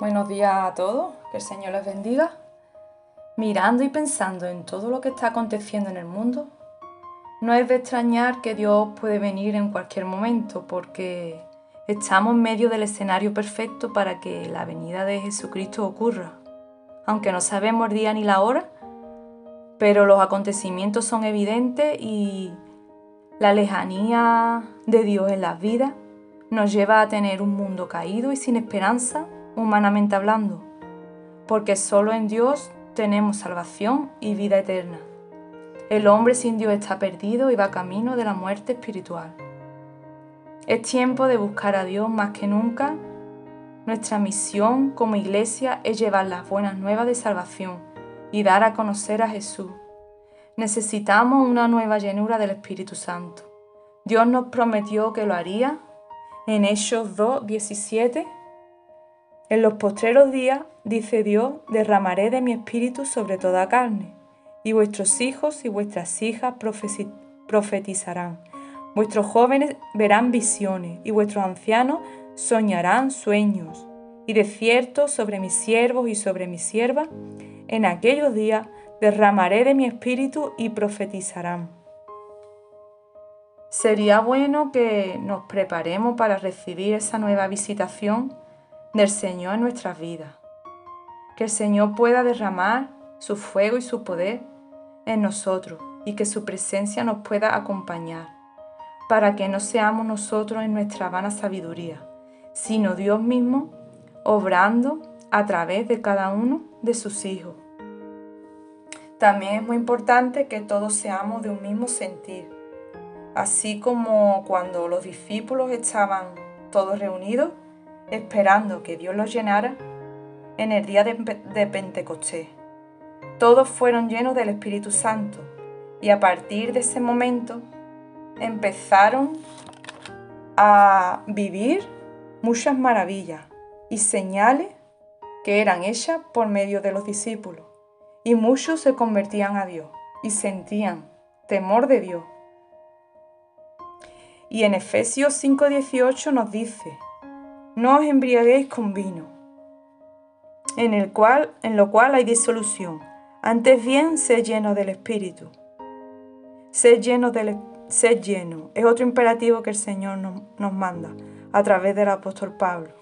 Buenos días a todos, que el Señor les bendiga. Mirando y pensando en todo lo que está aconteciendo en el mundo, no es de extrañar que Dios puede venir en cualquier momento, porque estamos en medio del escenario perfecto para que la venida de Jesucristo ocurra. Aunque no sabemos el día ni la hora, pero los acontecimientos son evidentes y la lejanía de Dios en las vidas nos lleva a tener un mundo caído y sin esperanza humanamente hablando, porque solo en Dios tenemos salvación y vida eterna. El hombre sin Dios está perdido y va camino de la muerte espiritual. Es tiempo de buscar a Dios más que nunca. Nuestra misión como iglesia es llevar las buenas nuevas de salvación y dar a conocer a Jesús. Necesitamos una nueva llenura del Espíritu Santo. Dios nos prometió que lo haría en Hechos 2, 17 en los postreros días, dice Dios, derramaré de mi espíritu sobre toda carne, y vuestros hijos y vuestras hijas profetizarán. Vuestros jóvenes verán visiones, y vuestros ancianos soñarán sueños. Y de cierto sobre mis siervos y sobre mis siervas, en aquellos días derramaré de mi espíritu y profetizarán. Sería bueno que nos preparemos para recibir esa nueva visitación del Señor en nuestras vidas. Que el Señor pueda derramar su fuego y su poder en nosotros y que su presencia nos pueda acompañar, para que no seamos nosotros en nuestra vana sabiduría, sino Dios mismo obrando a través de cada uno de sus hijos. También es muy importante que todos seamos de un mismo sentir, así como cuando los discípulos estaban todos reunidos, esperando que Dios los llenara en el día de, Pentecostés. Todos fueron llenos del Espíritu Santo y a partir de ese momento empezaron a vivir muchas maravillas y señales que eran hechas por medio de los discípulos. Y muchos se convertían a Dios y sentían temor de Dios. Y en Efesios 5:18 nos dice, no os embriaguéis con vino, en, el cual, en lo cual hay disolución. Antes bien, sed lleno del Espíritu. Sed lleno del sed lleno. Es otro imperativo que el Señor nos, nos manda a través del apóstol Pablo.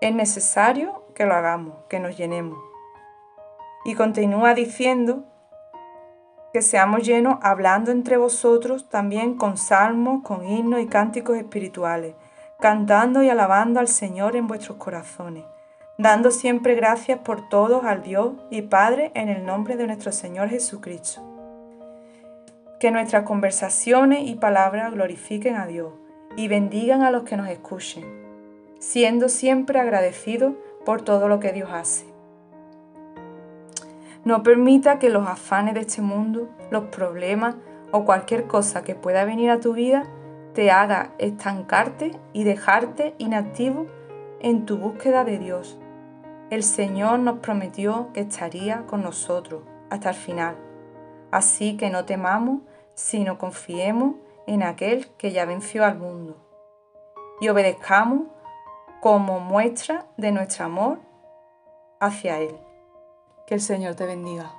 Es necesario que lo hagamos, que nos llenemos. Y continúa diciendo que seamos llenos hablando entre vosotros también con salmos, con himnos y cánticos espirituales cantando y alabando al Señor en vuestros corazones, dando siempre gracias por todos al Dios y Padre en el nombre de nuestro Señor Jesucristo. Que nuestras conversaciones y palabras glorifiquen a Dios y bendigan a los que nos escuchen, siendo siempre agradecidos por todo lo que Dios hace. No permita que los afanes de este mundo, los problemas o cualquier cosa que pueda venir a tu vida te haga estancarte y dejarte inactivo en tu búsqueda de Dios. El Señor nos prometió que estaría con nosotros hasta el final. Así que no temamos, sino confiemos en aquel que ya venció al mundo. Y obedezcamos como muestra de nuestro amor hacia Él. Que el Señor te bendiga.